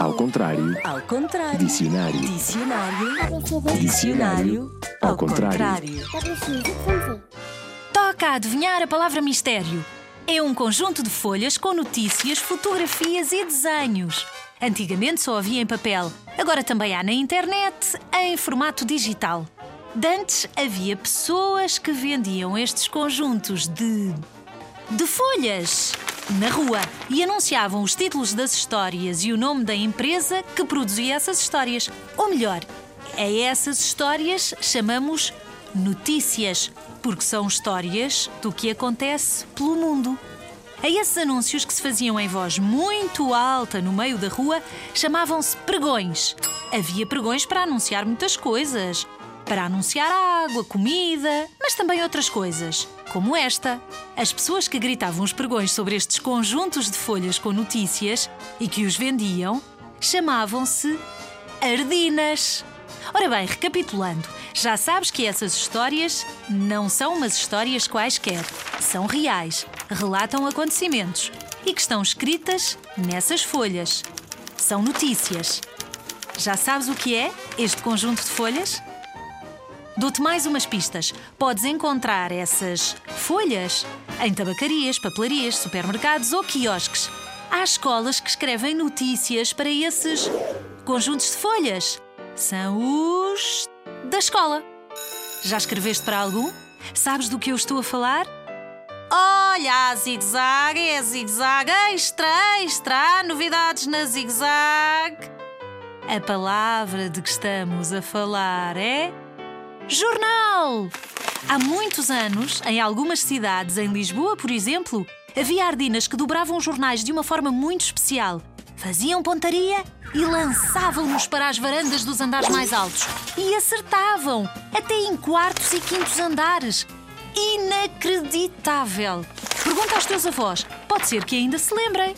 Ao contrário. Ao contrário. Dicionário. Dicionário. Dicionário. Ao contrário. Toca a adivinhar a palavra mistério. É um conjunto de folhas com notícias, fotografias e desenhos. Antigamente só havia em papel, agora também há na internet, em formato digital. Dantes havia pessoas que vendiam estes conjuntos de. de folhas na rua e anunciavam os títulos das histórias e o nome da empresa que produzia essas histórias. Ou melhor, a essas histórias chamamos notícias, porque são histórias do que acontece pelo mundo. A esses anúncios que se faziam em voz muito alta no meio da rua chamavam-se pregões. Havia pregões para anunciar muitas coisas. Para anunciar água, comida, mas também outras coisas, como esta. As pessoas que gritavam os pregões sobre estes conjuntos de folhas com notícias e que os vendiam chamavam-se ardinas. Ora bem, recapitulando, já sabes que essas histórias não são umas histórias quaisquer. São reais, relatam acontecimentos e que estão escritas nessas folhas. São notícias. Já sabes o que é este conjunto de folhas? Dou-te mais umas pistas. Podes encontrar essas folhas em tabacarias, papelarias, supermercados ou quiosques. Há escolas que escrevem notícias para esses conjuntos de folhas. São os da escola. Já escreveste para algum? Sabes do que eu estou a falar? Olha, a zigue-zague é zigue-zague extra, extra, novidades na zigue-zague. A palavra de que estamos a falar é jornal. Há muitos anos, em algumas cidades, em Lisboa, por exemplo, havia ardinas que dobravam jornais de uma forma muito especial. Faziam pontaria e lançavam-nos para as varandas dos andares mais altos. E acertavam, até em quartos e quintos andares. Inacreditável! Pergunta aos teus avós, pode ser que ainda se lembrem.